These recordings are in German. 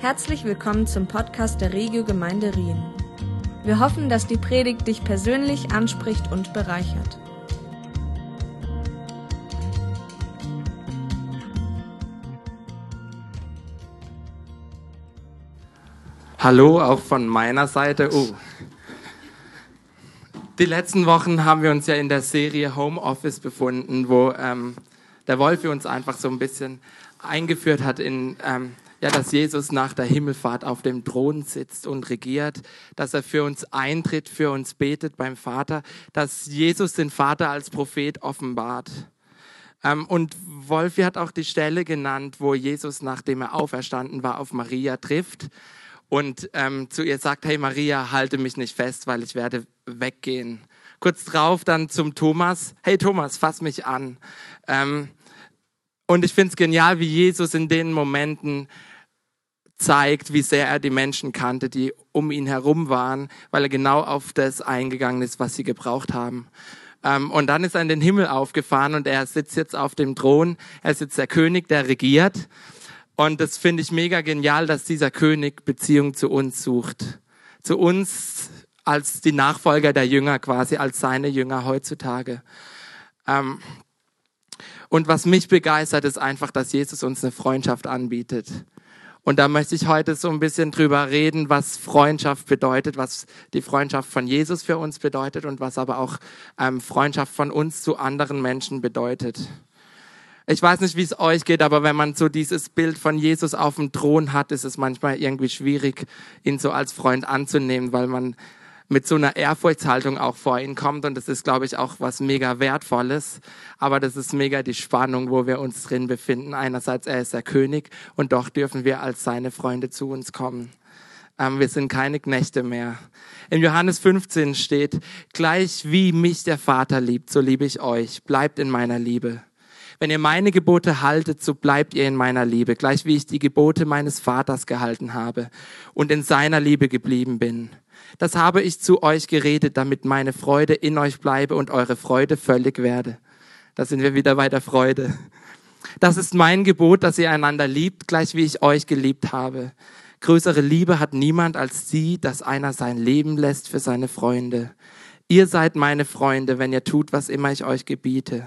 Herzlich willkommen zum Podcast der Regio Gemeinde Rien. Wir hoffen, dass die Predigt dich persönlich anspricht und bereichert. Hallo auch von meiner Seite. Oh. Die letzten Wochen haben wir uns ja in der Serie Homeoffice befunden, wo ähm, der Wolf uns einfach so ein bisschen eingeführt hat in ähm, ja, dass Jesus nach der Himmelfahrt auf dem Thron sitzt und regiert, dass er für uns eintritt, für uns betet beim Vater, dass Jesus den Vater als Prophet offenbart. Ähm, und Wolfi hat auch die Stelle genannt, wo Jesus, nachdem er auferstanden war, auf Maria trifft und ähm, zu ihr sagt, hey Maria, halte mich nicht fest, weil ich werde weggehen. Kurz drauf dann zum Thomas, hey Thomas, fass mich an. Ähm, und ich finde es genial, wie Jesus in den Momenten zeigt, wie sehr er die Menschen kannte, die um ihn herum waren, weil er genau auf das eingegangen ist, was sie gebraucht haben. Ähm, und dann ist er in den Himmel aufgefahren und er sitzt jetzt auf dem Thron. Er ist jetzt der König, der regiert. Und das finde ich mega genial, dass dieser König Beziehung zu uns sucht. Zu uns als die Nachfolger der Jünger quasi, als seine Jünger heutzutage. Ähm, und was mich begeistert, ist einfach, dass Jesus uns eine Freundschaft anbietet. Und da möchte ich heute so ein bisschen drüber reden, was Freundschaft bedeutet, was die Freundschaft von Jesus für uns bedeutet und was aber auch ähm, Freundschaft von uns zu anderen Menschen bedeutet. Ich weiß nicht, wie es euch geht, aber wenn man so dieses Bild von Jesus auf dem Thron hat, ist es manchmal irgendwie schwierig, ihn so als Freund anzunehmen, weil man mit so einer Ehrfurchtshaltung auch vor ihn kommt. Und das ist, glaube ich, auch was mega Wertvolles. Aber das ist mega die Spannung, wo wir uns drin befinden. Einerseits, er ist der König und doch dürfen wir als seine Freunde zu uns kommen. Ähm, wir sind keine Knechte mehr. In Johannes 15 steht, gleich wie mich der Vater liebt, so liebe ich euch. Bleibt in meiner Liebe. Wenn ihr meine Gebote haltet, so bleibt ihr in meiner Liebe, gleich wie ich die Gebote meines Vaters gehalten habe und in seiner Liebe geblieben bin. Das habe ich zu euch geredet, damit meine Freude in euch bleibe und eure Freude völlig werde. Da sind wir wieder bei der Freude. Das ist mein Gebot, dass ihr einander liebt, gleich wie ich euch geliebt habe. Größere Liebe hat niemand als sie, dass einer sein Leben lässt für seine Freunde. Ihr seid meine Freunde, wenn ihr tut, was immer ich euch gebiete.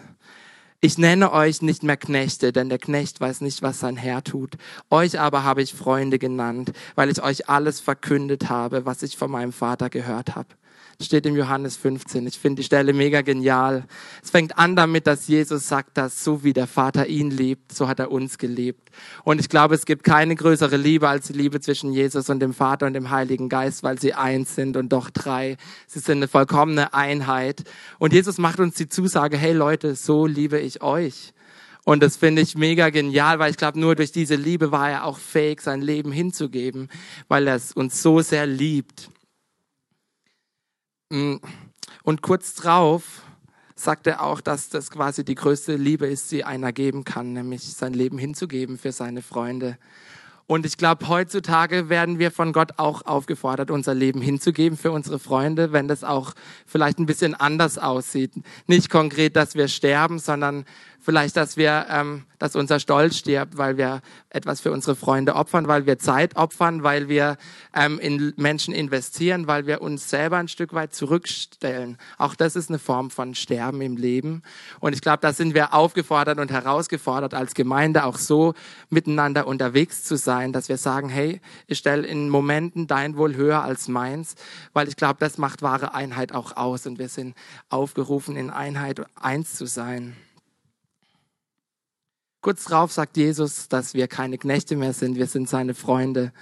Ich nenne euch nicht mehr Knechte, denn der Knecht weiß nicht, was sein Herr tut. Euch aber habe ich Freunde genannt, weil ich euch alles verkündet habe, was ich von meinem Vater gehört habe steht im Johannes 15. Ich finde die Stelle mega genial. Es fängt an damit, dass Jesus sagt, dass so wie der Vater ihn liebt, so hat er uns gelebt. Und ich glaube, es gibt keine größere Liebe als die Liebe zwischen Jesus und dem Vater und dem Heiligen Geist, weil sie eins sind und doch drei. Sie sind eine vollkommene Einheit. Und Jesus macht uns die Zusage, hey Leute, so liebe ich euch. Und das finde ich mega genial, weil ich glaube, nur durch diese Liebe war er auch fähig, sein Leben hinzugeben, weil er es uns so sehr liebt. Mm. Und kurz drauf sagt er auch, dass das quasi die größte Liebe ist, die einer geben kann, nämlich sein Leben hinzugeben für seine Freunde. Und ich glaube, heutzutage werden wir von Gott auch aufgefordert, unser Leben hinzugeben für unsere Freunde, wenn das auch vielleicht ein bisschen anders aussieht. Nicht konkret, dass wir sterben, sondern vielleicht, dass wir, ähm, dass unser Stolz stirbt, weil wir etwas für unsere Freunde opfern, weil wir Zeit opfern, weil wir ähm, in Menschen investieren, weil wir uns selber ein Stück weit zurückstellen. Auch das ist eine Form von Sterben im Leben. Und ich glaube, da sind wir aufgefordert und herausgefordert, als Gemeinde auch so miteinander unterwegs zu sein, dass wir sagen, hey, ich stelle in Momenten dein Wohl höher als meins, weil ich glaube, das macht wahre Einheit auch aus und wir sind aufgerufen, in Einheit eins zu sein. Kurz darauf sagt Jesus, dass wir keine Knechte mehr sind, wir sind seine Freunde.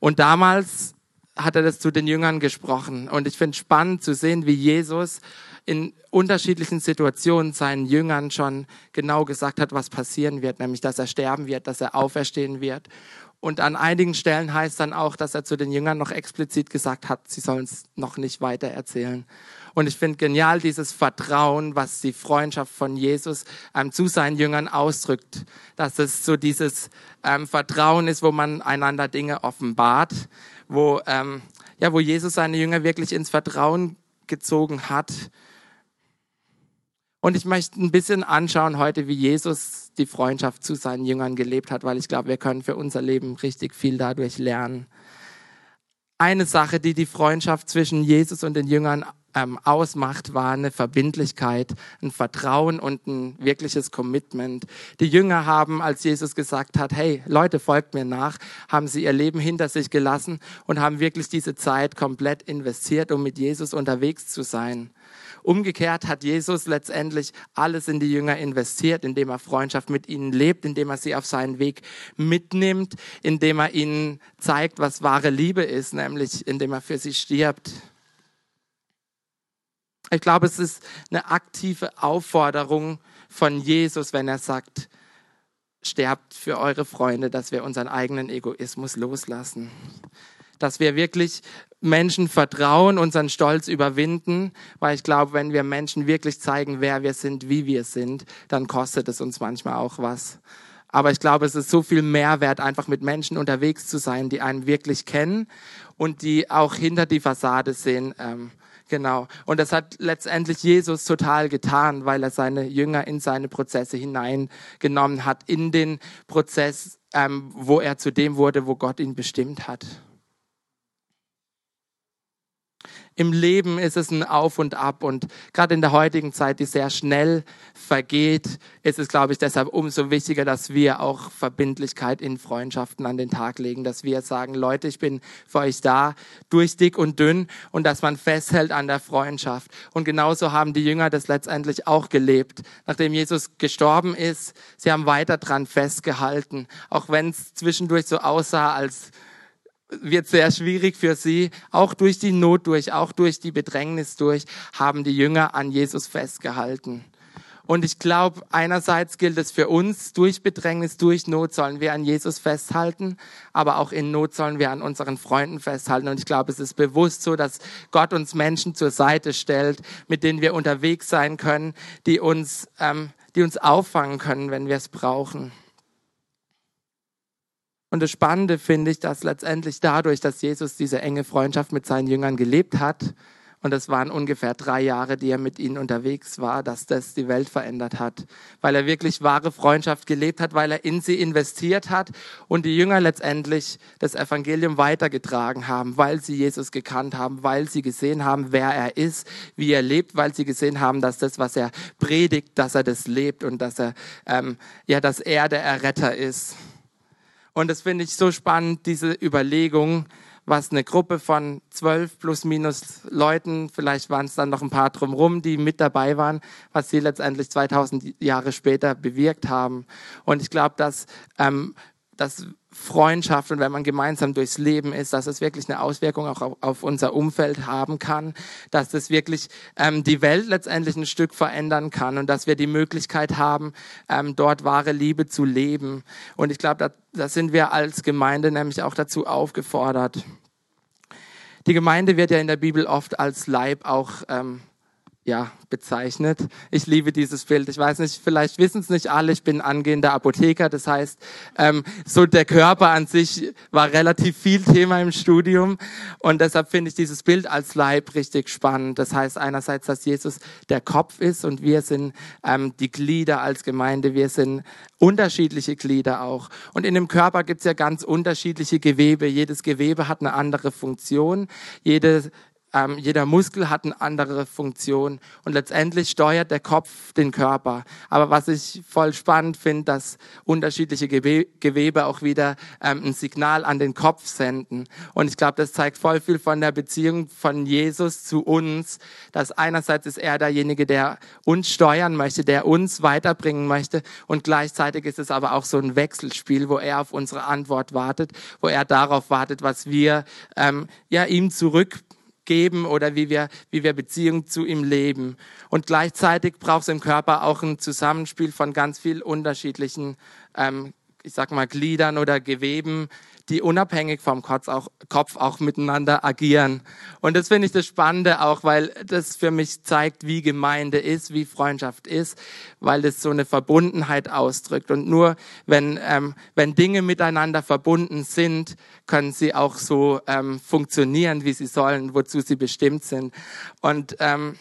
Und damals hat er das zu den Jüngern gesprochen. Und ich finde spannend zu sehen, wie Jesus in unterschiedlichen Situationen seinen Jüngern schon genau gesagt hat, was passieren wird, nämlich dass er sterben wird, dass er auferstehen wird. Und an einigen Stellen heißt dann auch, dass er zu den Jüngern noch explizit gesagt hat, sie sollen es noch nicht weiter erzählen. Und ich finde genial dieses Vertrauen, was die Freundschaft von Jesus ähm, zu seinen Jüngern ausdrückt. Dass es so dieses ähm, Vertrauen ist, wo man einander Dinge offenbart, wo, ähm, ja, wo Jesus seine Jünger wirklich ins Vertrauen gezogen hat. Und ich möchte ein bisschen anschauen heute, wie Jesus die Freundschaft zu seinen Jüngern gelebt hat, weil ich glaube, wir können für unser Leben richtig viel dadurch lernen. Eine Sache, die die Freundschaft zwischen Jesus und den Jüngern ähm, ausmacht, war eine Verbindlichkeit, ein Vertrauen und ein wirkliches Commitment. Die Jünger haben, als Jesus gesagt hat, hey Leute, folgt mir nach, haben sie ihr Leben hinter sich gelassen und haben wirklich diese Zeit komplett investiert, um mit Jesus unterwegs zu sein. Umgekehrt hat Jesus letztendlich alles in die Jünger investiert, indem er Freundschaft mit ihnen lebt, indem er sie auf seinen Weg mitnimmt, indem er ihnen zeigt, was wahre Liebe ist, nämlich indem er für sie stirbt. Ich glaube, es ist eine aktive Aufforderung von Jesus, wenn er sagt, sterbt für eure Freunde, dass wir unseren eigenen Egoismus loslassen. Dass wir wirklich Menschen vertrauen, unseren Stolz überwinden, weil ich glaube, wenn wir Menschen wirklich zeigen, wer wir sind, wie wir sind, dann kostet es uns manchmal auch was. Aber ich glaube, es ist so viel Mehrwert, einfach mit Menschen unterwegs zu sein, die einen wirklich kennen und die auch hinter die Fassade sehen. Ähm, genau. Und das hat letztendlich Jesus total getan, weil er seine Jünger in seine Prozesse hineingenommen hat, in den Prozess, ähm, wo er zu dem wurde, wo Gott ihn bestimmt hat. Im Leben ist es ein Auf und Ab und gerade in der heutigen Zeit, die sehr schnell vergeht, ist es, glaube ich, deshalb umso wichtiger, dass wir auch Verbindlichkeit in Freundschaften an den Tag legen, dass wir sagen, Leute, ich bin für euch da, durch dick und dünn und dass man festhält an der Freundschaft. Und genauso haben die Jünger das letztendlich auch gelebt. Nachdem Jesus gestorben ist, sie haben weiter dran festgehalten, auch wenn es zwischendurch so aussah, als wird sehr schwierig für sie. Auch durch die Not durch, auch durch die Bedrängnis durch, haben die Jünger an Jesus festgehalten. Und ich glaube, einerseits gilt es für uns, durch Bedrängnis, durch Not sollen wir an Jesus festhalten, aber auch in Not sollen wir an unseren Freunden festhalten. Und ich glaube, es ist bewusst so, dass Gott uns Menschen zur Seite stellt, mit denen wir unterwegs sein können, die uns, ähm, die uns auffangen können, wenn wir es brauchen. Und das Spannende finde ich, dass letztendlich dadurch, dass Jesus diese enge Freundschaft mit seinen Jüngern gelebt hat, und das waren ungefähr drei Jahre, die er mit ihnen unterwegs war, dass das die Welt verändert hat. Weil er wirklich wahre Freundschaft gelebt hat, weil er in sie investiert hat und die Jünger letztendlich das Evangelium weitergetragen haben, weil sie Jesus gekannt haben, weil sie gesehen haben, wer er ist, wie er lebt, weil sie gesehen haben, dass das, was er predigt, dass er das lebt und dass er, ähm, ja, dass er der Erretter ist. Und das finde ich so spannend, diese Überlegung, was eine Gruppe von zwölf plus minus Leuten, vielleicht waren es dann noch ein paar drumherum, die mit dabei waren, was sie letztendlich 2000 Jahre später bewirkt haben. Und ich glaube, dass, ähm, dass Freundschaft und wenn man gemeinsam durchs Leben ist, dass es wirklich eine Auswirkung auch auf, unser Umfeld haben kann, dass es wirklich ähm, die Welt letztendlich ein Stück verändern kann und dass wir die Möglichkeit haben, ähm, dort wahre Liebe zu leben. Und ich glaube, da, da sind wir als Gemeinde nämlich auch dazu aufgefordert. Die Gemeinde wird ja in der Bibel oft als Leib auch ähm, ja, bezeichnet. Ich liebe dieses Bild. Ich weiß nicht, vielleicht wissen es nicht alle, ich bin angehender Apotheker. Das heißt, ähm, so der Körper an sich war relativ viel Thema im Studium. Und deshalb finde ich dieses Bild als Leib richtig spannend. Das heißt einerseits, dass Jesus der Kopf ist und wir sind ähm, die Glieder als Gemeinde. Wir sind unterschiedliche Glieder auch. Und in dem Körper gibt es ja ganz unterschiedliche Gewebe. Jedes Gewebe hat eine andere Funktion. Jede ähm, jeder Muskel hat eine andere Funktion und letztendlich steuert der Kopf den Körper. Aber was ich voll spannend finde, dass unterschiedliche Gewe Gewebe auch wieder ähm, ein Signal an den Kopf senden. Und ich glaube, das zeigt voll viel von der Beziehung von Jesus zu uns, dass einerseits ist er derjenige, der uns steuern möchte, der uns weiterbringen möchte und gleichzeitig ist es aber auch so ein Wechselspiel, wo er auf unsere Antwort wartet, wo er darauf wartet, was wir ähm, ja ihm zurück geben oder wie wir, wie wir Beziehung zu ihm leben. Und gleichzeitig braucht es im Körper auch ein Zusammenspiel von ganz viel unterschiedlichen, ähm, ich sag mal, Gliedern oder Geweben, die unabhängig vom Kopf auch, Kopf auch miteinander agieren. Und das finde ich das Spannende auch, weil das für mich zeigt, wie Gemeinde ist, wie Freundschaft ist, weil das so eine Verbundenheit ausdrückt. Und nur wenn, ähm, wenn Dinge miteinander verbunden sind, können sie auch so ähm, funktionieren, wie sie sollen, wozu sie bestimmt sind. Und ähm,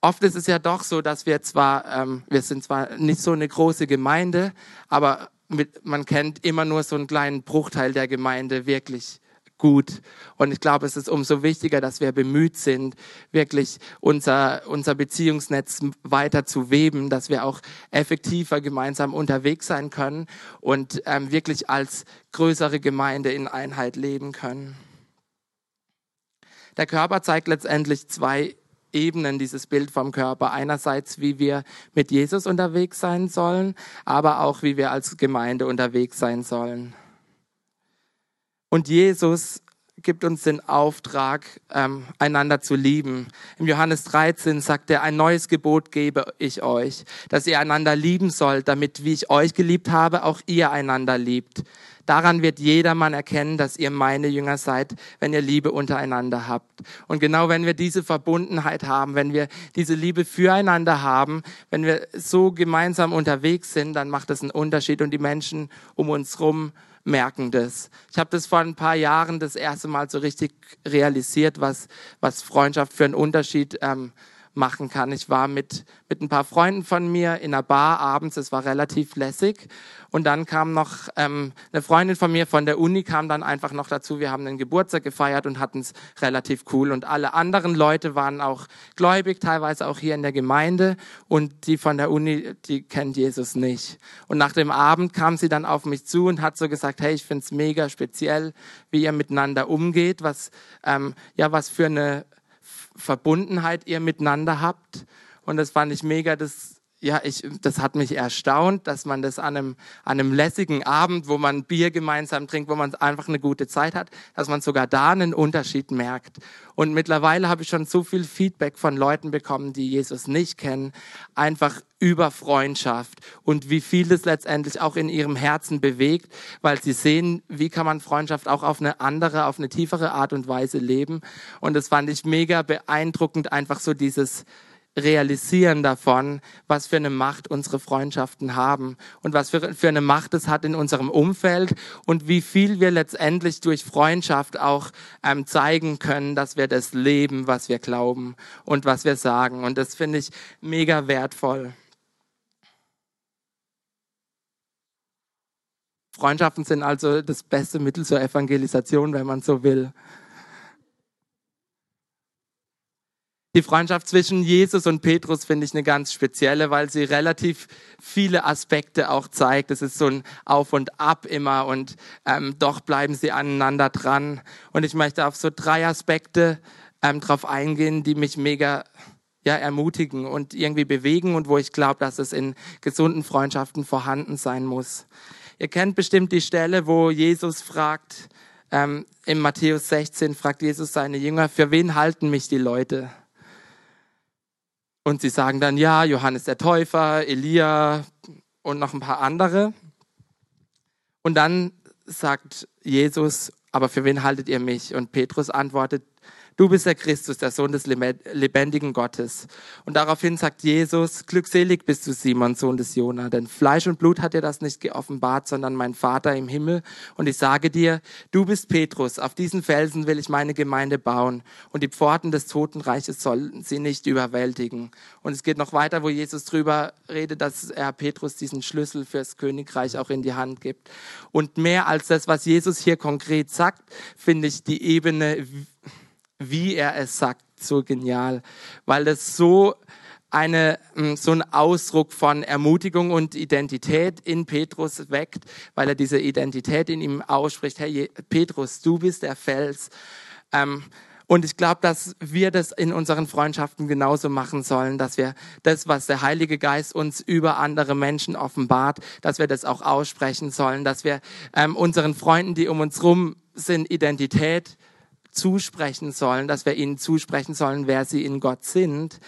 oft ist es ja doch so, dass wir zwar, ähm, wir sind zwar nicht so eine große Gemeinde, aber mit, man kennt immer nur so einen kleinen Bruchteil der Gemeinde wirklich gut. Und ich glaube, es ist umso wichtiger, dass wir bemüht sind, wirklich unser, unser Beziehungsnetz weiter zu weben, dass wir auch effektiver gemeinsam unterwegs sein können und ähm, wirklich als größere Gemeinde in Einheit leben können. Der Körper zeigt letztendlich zwei Ebenen dieses Bild vom Körper. Einerseits, wie wir mit Jesus unterwegs sein sollen, aber auch, wie wir als Gemeinde unterwegs sein sollen. Und Jesus gibt uns den Auftrag, ähm, einander zu lieben. Im Johannes 13 sagt er, ein neues Gebot gebe ich euch, dass ihr einander lieben sollt, damit, wie ich euch geliebt habe, auch ihr einander liebt. Daran wird jedermann erkennen, dass ihr meine Jünger seid, wenn ihr Liebe untereinander habt. Und genau wenn wir diese Verbundenheit haben, wenn wir diese Liebe füreinander haben, wenn wir so gemeinsam unterwegs sind, dann macht das einen Unterschied und die Menschen um uns rum merken das. Ich habe das vor ein paar Jahren das erste Mal so richtig realisiert, was, was Freundschaft für einen Unterschied ähm, machen kann. Ich war mit, mit ein paar Freunden von mir in einer Bar abends, es war relativ lässig. Und dann kam noch ähm, eine Freundin von mir von der Uni, kam dann einfach noch dazu. Wir haben den Geburtstag gefeiert und hatten es relativ cool. Und alle anderen Leute waren auch gläubig, teilweise auch hier in der Gemeinde. Und die von der Uni, die kennt Jesus nicht. Und nach dem Abend kam sie dann auf mich zu und hat so gesagt, hey, ich find's mega speziell, wie ihr miteinander umgeht, was, ähm, ja, was für eine Verbundenheit ihr miteinander habt. Und das fand ich mega, das ja, ich, das hat mich erstaunt, dass man das an einem, an einem lässigen Abend, wo man Bier gemeinsam trinkt, wo man einfach eine gute Zeit hat, dass man sogar da einen Unterschied merkt. Und mittlerweile habe ich schon so viel Feedback von Leuten bekommen, die Jesus nicht kennen, einfach über Freundschaft und wie viel das letztendlich auch in ihrem Herzen bewegt, weil sie sehen, wie kann man Freundschaft auch auf eine andere, auf eine tiefere Art und Weise leben. Und das fand ich mega beeindruckend, einfach so dieses, realisieren davon, was für eine Macht unsere Freundschaften haben und was für, für eine Macht es hat in unserem Umfeld und wie viel wir letztendlich durch Freundschaft auch ähm, zeigen können, dass wir das leben, was wir glauben und was wir sagen. Und das finde ich mega wertvoll. Freundschaften sind also das beste Mittel zur Evangelisation, wenn man so will. Die Freundschaft zwischen Jesus und Petrus finde ich eine ganz spezielle, weil sie relativ viele Aspekte auch zeigt. Es ist so ein Auf und Ab immer und ähm, doch bleiben sie aneinander dran. Und ich möchte auf so drei Aspekte ähm, drauf eingehen, die mich mega ja, ermutigen und irgendwie bewegen und wo ich glaube, dass es in gesunden Freundschaften vorhanden sein muss. Ihr kennt bestimmt die Stelle, wo Jesus fragt, ähm, in Matthäus 16 fragt Jesus seine Jünger, für wen halten mich die Leute? Und sie sagen dann, ja, Johannes der Täufer, Elia und noch ein paar andere. Und dann sagt Jesus, aber für wen haltet ihr mich? Und Petrus antwortet, Du bist der Christus, der Sohn des lebendigen Gottes. Und daraufhin sagt Jesus, glückselig bist du Simon, Sohn des Jona, denn Fleisch und Blut hat dir das nicht geoffenbart, sondern mein Vater im Himmel. Und ich sage dir, du bist Petrus, auf diesen Felsen will ich meine Gemeinde bauen und die Pforten des Totenreiches sollen sie nicht überwältigen. Und es geht noch weiter, wo Jesus drüber redet, dass er Petrus diesen Schlüssel fürs Königreich auch in die Hand gibt. Und mehr als das, was Jesus hier konkret sagt, finde ich die Ebene, wie er es sagt, so genial, weil das so eine, mm, so ein Ausdruck von Ermutigung und Identität in Petrus weckt, weil er diese Identität in ihm ausspricht. Hey, Petrus, du bist der Fels. Ähm, und ich glaube, dass wir das in unseren Freundschaften genauso machen sollen, dass wir das, was der Heilige Geist uns über andere Menschen offenbart, dass wir das auch aussprechen sollen, dass wir ähm, unseren Freunden, die um uns rum sind, Identität zusprechen sollen, dass wir ihnen zusprechen sollen, wer sie in Gott sind,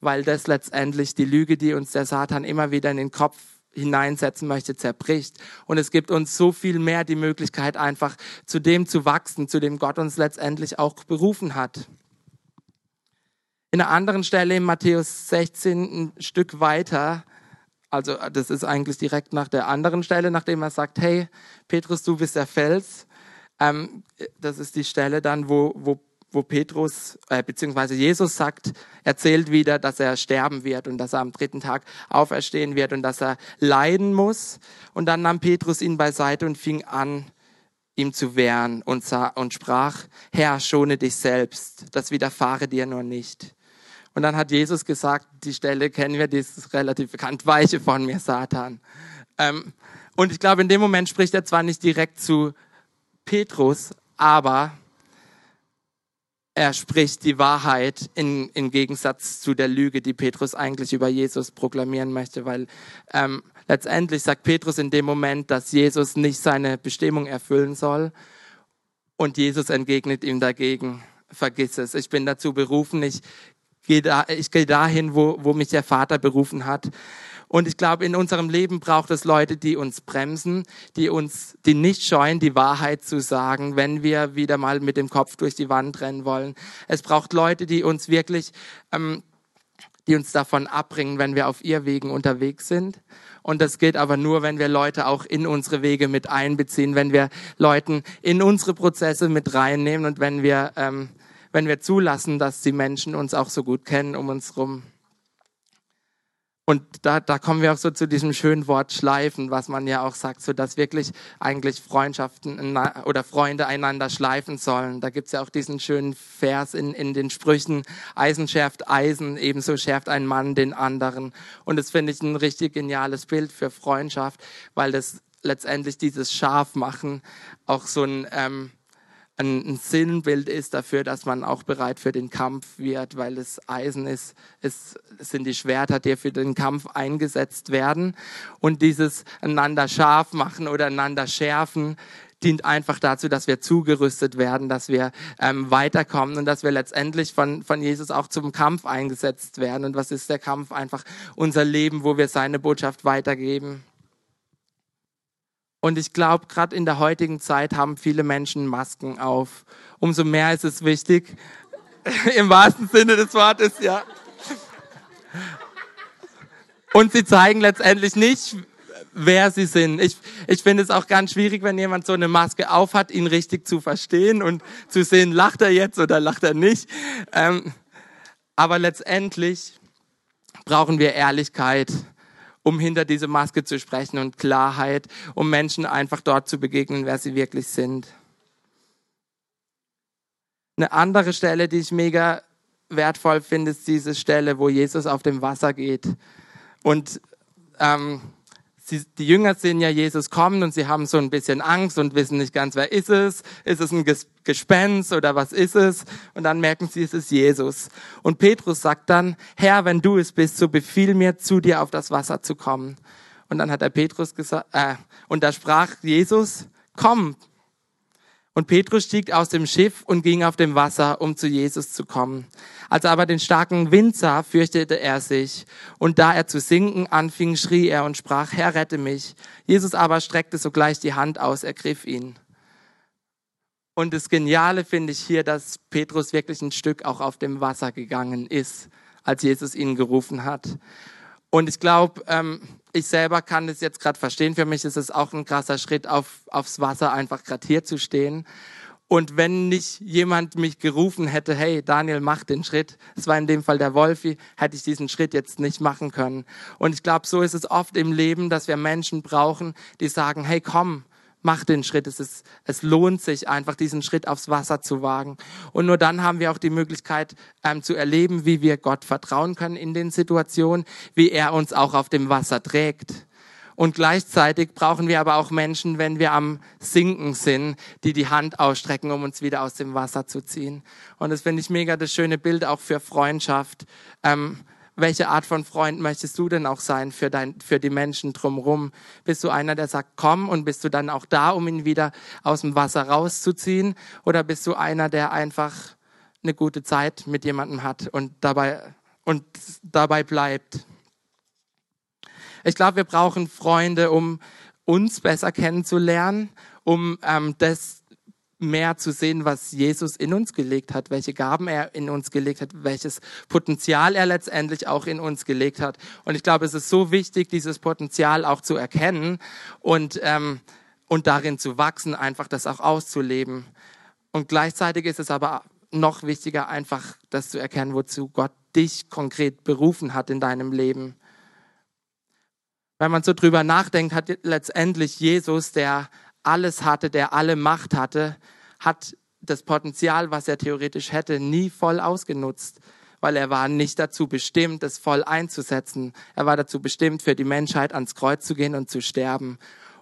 weil das letztendlich die Lüge, die uns der Satan immer wieder in den Kopf hineinsetzen möchte, zerbricht. Und es gibt uns so viel mehr die Möglichkeit, einfach zu dem zu wachsen, zu dem Gott uns letztendlich auch berufen hat. In einer anderen Stelle in Matthäus 16 ein Stück weiter, also das ist eigentlich direkt nach der anderen Stelle, nachdem er sagt, hey, Petrus, du bist der Fels, ähm, das ist die Stelle dann, wo, wo wo Petrus äh, beziehungsweise Jesus sagt, erzählt wieder, dass er sterben wird und dass er am dritten Tag auferstehen wird und dass er leiden muss. Und dann nahm Petrus ihn beiseite und fing an, ihm zu wehren und, sah, und sprach, Herr, schone dich selbst, das widerfahre dir nur nicht. Und dann hat Jesus gesagt, die Stelle kennen wir, die ist relativ bekannt, weiche von mir, Satan. Ähm, und ich glaube, in dem Moment spricht er zwar nicht direkt zu Petrus, aber er spricht die Wahrheit in, im Gegensatz zu der Lüge, die Petrus eigentlich über Jesus proklamieren möchte, weil ähm, letztendlich sagt Petrus in dem Moment, dass Jesus nicht seine Bestimmung erfüllen soll und Jesus entgegnet ihm dagegen, vergiss es, ich bin dazu berufen, ich gehe da, ich dahin, wo, wo mich der Vater berufen hat. Und ich glaube, in unserem Leben braucht es Leute, die uns bremsen, die uns, die nicht scheuen, die Wahrheit zu sagen, wenn wir wieder mal mit dem Kopf durch die Wand rennen wollen. Es braucht Leute, die uns wirklich, ähm, die uns davon abbringen, wenn wir auf ihr Wegen unterwegs sind. Und das geht aber nur, wenn wir Leute auch in unsere Wege mit einbeziehen, wenn wir Leuten in unsere Prozesse mit reinnehmen und wenn wir, ähm, wenn wir zulassen, dass die Menschen uns auch so gut kennen um uns rum. Und da, da kommen wir auch so zu diesem schönen Wort schleifen, was man ja auch sagt, so dass wirklich eigentlich Freundschaften oder Freunde einander schleifen sollen. Da gibt's ja auch diesen schönen Vers in, in den Sprüchen, Eisen schärft Eisen, ebenso schärft ein Mann den anderen. Und das finde ich ein richtig geniales Bild für Freundschaft, weil das letztendlich dieses Scharfmachen auch so ein... Ähm, ein, Sinnbild ist dafür, dass man auch bereit für den Kampf wird, weil es Eisen ist, es sind die Schwerter, die für den Kampf eingesetzt werden. Und dieses einander scharf machen oder einander schärfen, dient einfach dazu, dass wir zugerüstet werden, dass wir ähm, weiterkommen und dass wir letztendlich von, von Jesus auch zum Kampf eingesetzt werden. Und was ist der Kampf? Einfach unser Leben, wo wir seine Botschaft weitergeben. Und ich glaube, gerade in der heutigen Zeit haben viele Menschen Masken auf. Umso mehr ist es wichtig, im wahrsten Sinne des Wortes, ja. Und sie zeigen letztendlich nicht, wer sie sind. Ich, ich finde es auch ganz schwierig, wenn jemand so eine Maske aufhat, ihn richtig zu verstehen und zu sehen, lacht er jetzt oder lacht er nicht. Ähm, aber letztendlich brauchen wir Ehrlichkeit um hinter diese Maske zu sprechen und Klarheit, um Menschen einfach dort zu begegnen, wer sie wirklich sind. Eine andere Stelle, die ich mega wertvoll finde, ist diese Stelle, wo Jesus auf dem Wasser geht. Und ähm, sie, die Jünger sehen ja Jesus kommen und sie haben so ein bisschen Angst und wissen nicht ganz, wer ist es? Ist es ein Gespenst oder was ist es? Und dann merken sie, es ist Jesus. Und Petrus sagt dann, Herr, wenn du es bist, so befiehl mir, zu dir auf das Wasser zu kommen. Und dann hat er Petrus gesagt, äh, und da sprach Jesus, komm. Und Petrus stieg aus dem Schiff und ging auf dem Wasser, um zu Jesus zu kommen. Als er aber den starken Wind sah, fürchtete er sich. Und da er zu sinken anfing, schrie er und sprach, Herr, rette mich. Jesus aber streckte sogleich die Hand aus, ergriff ihn. Und das Geniale finde ich hier, dass Petrus wirklich ein Stück auch auf dem Wasser gegangen ist, als Jesus ihn gerufen hat. Und ich glaube, ähm, ich selber kann das jetzt gerade verstehen. Für mich ist es auch ein krasser Schritt, auf, aufs Wasser einfach gerade hier zu stehen. Und wenn nicht jemand mich gerufen hätte, hey Daniel, mach den Schritt, es war in dem Fall der Wolfi, hätte ich diesen Schritt jetzt nicht machen können. Und ich glaube, so ist es oft im Leben, dass wir Menschen brauchen, die sagen, hey komm, mach den Schritt. Es, ist, es lohnt sich einfach, diesen Schritt aufs Wasser zu wagen. Und nur dann haben wir auch die Möglichkeit ähm, zu erleben, wie wir Gott vertrauen können in den Situationen, wie er uns auch auf dem Wasser trägt. Und gleichzeitig brauchen wir aber auch Menschen, wenn wir am Sinken sind, die die Hand ausstrecken, um uns wieder aus dem Wasser zu ziehen. Und das finde ich mega das schöne Bild auch für Freundschaft. Ähm, welche Art von Freund möchtest du denn auch sein für, dein, für die Menschen drumherum? Bist du einer, der sagt, komm und bist du dann auch da, um ihn wieder aus dem Wasser rauszuziehen? Oder bist du einer, der einfach eine gute Zeit mit jemandem hat und dabei, und dabei bleibt? Ich glaube, wir brauchen Freunde, um uns besser kennenzulernen, um ähm, das mehr zu sehen, was Jesus in uns gelegt hat, welche Gaben er in uns gelegt hat, welches Potenzial er letztendlich auch in uns gelegt hat. Und ich glaube, es ist so wichtig, dieses Potenzial auch zu erkennen und, ähm, und darin zu wachsen, einfach das auch auszuleben. Und gleichzeitig ist es aber noch wichtiger, einfach das zu erkennen, wozu Gott dich konkret berufen hat in deinem Leben. Wenn man so drüber nachdenkt, hat letztendlich Jesus, der alles hatte, der alle Macht hatte, hat das Potenzial, was er theoretisch hätte, nie voll ausgenutzt, weil er war nicht dazu bestimmt, es voll einzusetzen. Er war dazu bestimmt, für die Menschheit ans Kreuz zu gehen und zu sterben.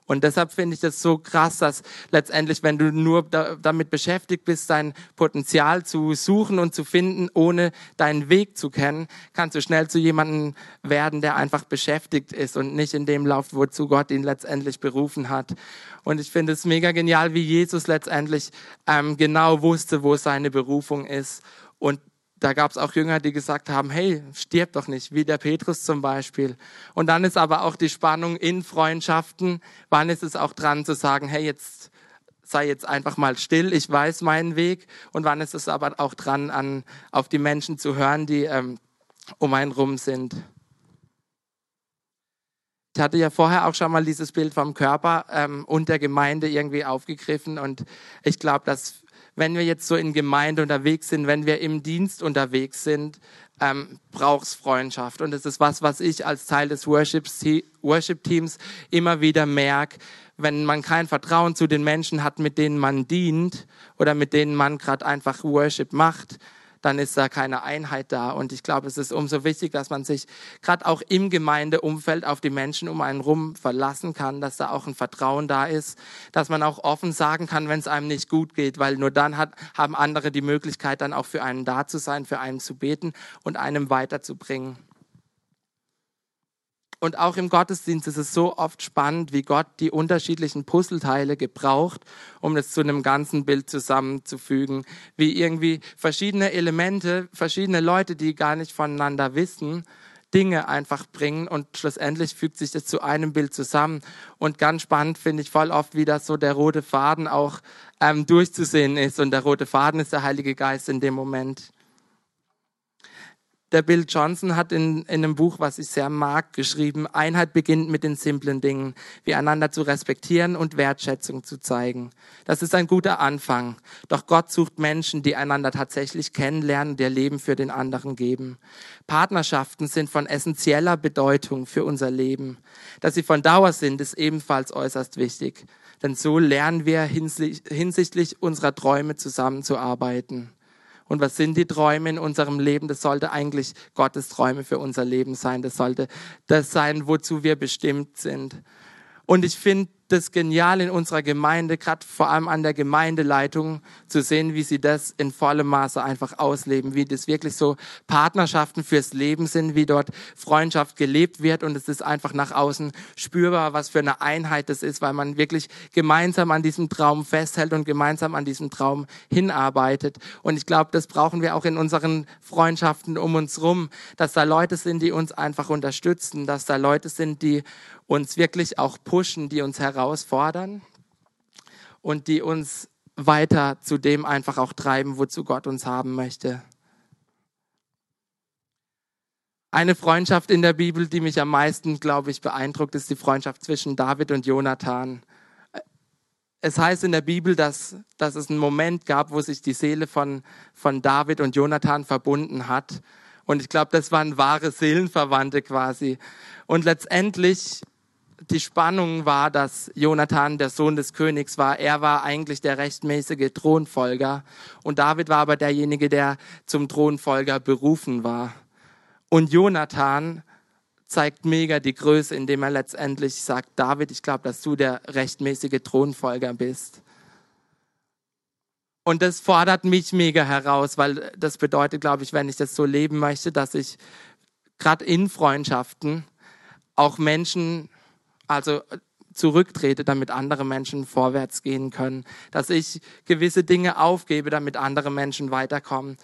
Und deshalb finde ich das so krass, dass letztendlich, wenn du nur da, damit beschäftigt bist, dein Potenzial zu suchen und zu finden, ohne deinen Weg zu kennen, kannst du schnell zu jemandem werden, der einfach beschäftigt ist und nicht in dem läuft, wozu Gott ihn letztendlich berufen hat. Und ich finde es mega genial, wie Jesus letztendlich ähm, genau wusste, wo seine Berufung ist und da gab es auch Jünger, die gesagt haben, hey, stirb doch nicht, wie der Petrus zum Beispiel. Und dann ist aber auch die Spannung in Freundschaften, wann ist es auch dran zu sagen, hey, jetzt sei jetzt einfach mal still, ich weiß meinen Weg. Und wann ist es aber auch dran, an, auf die Menschen zu hören, die ähm, um einen rum sind. Ich hatte ja vorher auch schon mal dieses Bild vom Körper ähm, und der Gemeinde irgendwie aufgegriffen und ich glaube, dass wenn wir jetzt so in Gemeinde unterwegs sind, wenn wir im Dienst unterwegs sind, ähm, braucht Freundschaft. Und das ist was, was ich als Teil des Worship-Teams immer wieder merke. Wenn man kein Vertrauen zu den Menschen hat, mit denen man dient oder mit denen man gerade einfach Worship macht, dann ist da keine Einheit da. Und ich glaube, es ist umso wichtig, dass man sich gerade auch im Gemeindeumfeld auf die Menschen um einen rum verlassen kann, dass da auch ein Vertrauen da ist, dass man auch offen sagen kann, wenn es einem nicht gut geht, weil nur dann hat, haben andere die Möglichkeit, dann auch für einen da zu sein, für einen zu beten und einem weiterzubringen. Und auch im Gottesdienst ist es so oft spannend, wie Gott die unterschiedlichen Puzzleteile gebraucht, um es zu einem ganzen Bild zusammenzufügen. Wie irgendwie verschiedene Elemente, verschiedene Leute, die gar nicht voneinander wissen, Dinge einfach bringen und schlussendlich fügt sich das zu einem Bild zusammen. Und ganz spannend finde ich voll oft, wie das so der rote Faden auch ähm, durchzusehen ist. Und der rote Faden ist der Heilige Geist in dem Moment. Der Bill Johnson hat in, in einem Buch, was ich sehr mag, geschrieben, Einheit beginnt mit den simplen Dingen, wie einander zu respektieren und Wertschätzung zu zeigen. Das ist ein guter Anfang. Doch Gott sucht Menschen, die einander tatsächlich kennenlernen und ihr Leben für den anderen geben. Partnerschaften sind von essentieller Bedeutung für unser Leben. Dass sie von Dauer sind, ist ebenfalls äußerst wichtig. Denn so lernen wir hinsichtlich unserer Träume zusammenzuarbeiten. Und was sind die Träume in unserem Leben? Das sollte eigentlich Gottes Träume für unser Leben sein. Das sollte das sein, wozu wir bestimmt sind. Und ich finde, das genial in unserer Gemeinde, gerade vor allem an der Gemeindeleitung, zu sehen, wie sie das in vollem Maße einfach ausleben, wie das wirklich so Partnerschaften fürs Leben sind, wie dort Freundschaft gelebt wird und es ist einfach nach außen spürbar, was für eine Einheit das ist, weil man wirklich gemeinsam an diesem Traum festhält und gemeinsam an diesem Traum hinarbeitet. Und ich glaube, das brauchen wir auch in unseren Freundschaften um uns rum, dass da Leute sind, die uns einfach unterstützen, dass da Leute sind, die uns wirklich auch pushen, die uns herausfordern und die uns weiter zu dem einfach auch treiben, wozu Gott uns haben möchte. Eine Freundschaft in der Bibel, die mich am meisten, glaube ich, beeindruckt, ist die Freundschaft zwischen David und Jonathan. Es heißt in der Bibel, dass, dass es einen Moment gab, wo sich die Seele von, von David und Jonathan verbunden hat. Und ich glaube, das waren wahre Seelenverwandte quasi. Und letztendlich die Spannung war, dass Jonathan der Sohn des Königs war. Er war eigentlich der rechtmäßige Thronfolger und David war aber derjenige, der zum Thronfolger berufen war. Und Jonathan zeigt mega die Größe, indem er letztendlich sagt, David, ich glaube, dass du der rechtmäßige Thronfolger bist. Und das fordert mich mega heraus, weil das bedeutet, glaube ich, wenn ich das so leben möchte, dass ich gerade in Freundschaften auch Menschen also äh, zurücktrete, damit andere Menschen vorwärts gehen können, dass ich gewisse Dinge aufgebe, damit andere Menschen weiterkommen.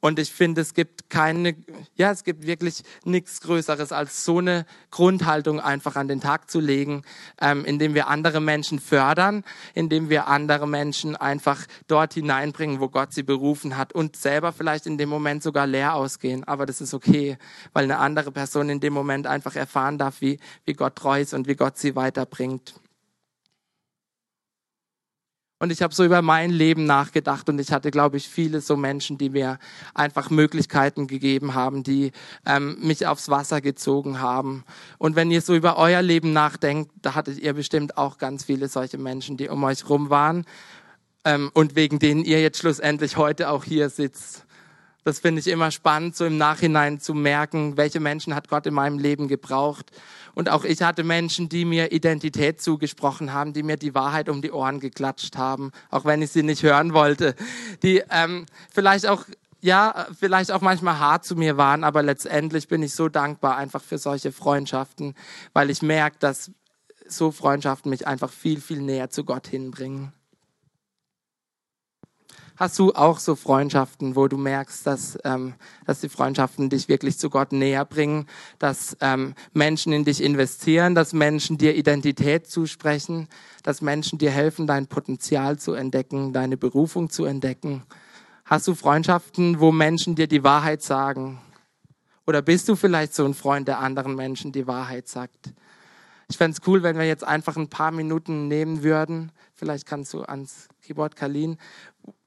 Und ich finde, es gibt keine, ja, es gibt wirklich nichts Größeres, als so eine Grundhaltung einfach an den Tag zu legen, ähm, indem wir andere Menschen fördern, indem wir andere Menschen einfach dort hineinbringen, wo Gott sie berufen hat und selber vielleicht in dem Moment sogar leer ausgehen. Aber das ist okay, weil eine andere Person in dem Moment einfach erfahren darf, wie, wie Gott treu ist und wie Gott sie weiterbringt. Und ich habe so über mein Leben nachgedacht und ich hatte, glaube ich, viele so Menschen, die mir einfach Möglichkeiten gegeben haben, die ähm, mich aufs Wasser gezogen haben. Und wenn ihr so über euer Leben nachdenkt, da hattet ihr bestimmt auch ganz viele solche Menschen, die um euch rum waren ähm, und wegen denen ihr jetzt schlussendlich heute auch hier sitzt. Das finde ich immer spannend, so im Nachhinein zu merken, welche Menschen hat Gott in meinem Leben gebraucht. Und auch ich hatte Menschen, die mir Identität zugesprochen haben, die mir die Wahrheit um die Ohren geklatscht haben, auch wenn ich sie nicht hören wollte, die ähm, vielleicht auch ja, vielleicht auch manchmal hart zu mir waren, aber letztendlich bin ich so dankbar einfach für solche Freundschaften, weil ich merke, dass so Freundschaften mich einfach viel, viel näher zu Gott hinbringen. Hast du auch so Freundschaften, wo du merkst, dass, ähm, dass die Freundschaften dich wirklich zu Gott näher bringen, dass ähm, Menschen in dich investieren, dass Menschen dir Identität zusprechen, dass Menschen dir helfen, dein Potenzial zu entdecken, deine Berufung zu entdecken? Hast du Freundschaften, wo Menschen dir die Wahrheit sagen? Oder bist du vielleicht so ein Freund, der anderen Menschen die Wahrheit sagt? Ich fände es cool, wenn wir jetzt einfach ein paar Minuten nehmen würden. Vielleicht kannst du ans Keyboard, Kalin,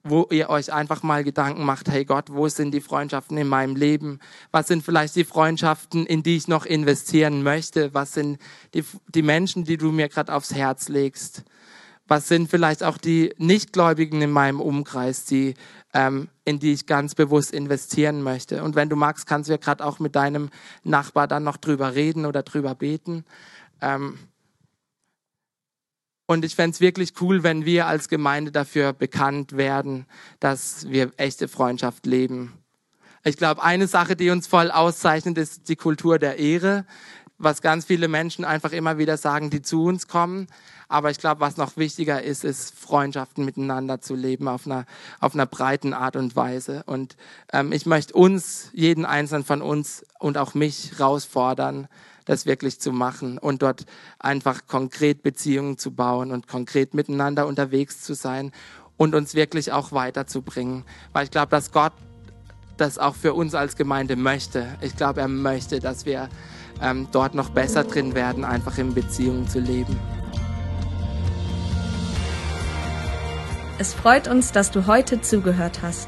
wo ihr euch einfach mal Gedanken macht, hey Gott, wo sind die Freundschaften in meinem Leben? Was sind vielleicht die Freundschaften, in die ich noch investieren möchte? Was sind die, die Menschen, die du mir gerade aufs Herz legst? Was sind vielleicht auch die Nichtgläubigen in meinem Umkreis, die, ähm, in die ich ganz bewusst investieren möchte? Und wenn du magst, kannst du ja gerade auch mit deinem Nachbar dann noch drüber reden oder drüber beten. Ähm, und ich fände es wirklich cool, wenn wir als Gemeinde dafür bekannt werden, dass wir echte Freundschaft leben. Ich glaube, eine Sache, die uns voll auszeichnet, ist die Kultur der Ehre, was ganz viele Menschen einfach immer wieder sagen, die zu uns kommen. Aber ich glaube, was noch wichtiger ist, ist Freundschaften miteinander zu leben auf einer, auf einer breiten Art und Weise. Und ähm, ich möchte uns, jeden Einzelnen von uns und auch mich herausfordern, das wirklich zu machen und dort einfach konkret Beziehungen zu bauen und konkret miteinander unterwegs zu sein und uns wirklich auch weiterzubringen. Weil ich glaube, dass Gott das auch für uns als Gemeinde möchte. Ich glaube, er möchte, dass wir ähm, dort noch besser drin werden, einfach in Beziehungen zu leben. Es freut uns, dass du heute zugehört hast.